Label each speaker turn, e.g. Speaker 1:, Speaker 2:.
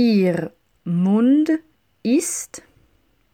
Speaker 1: Ihr Mund ist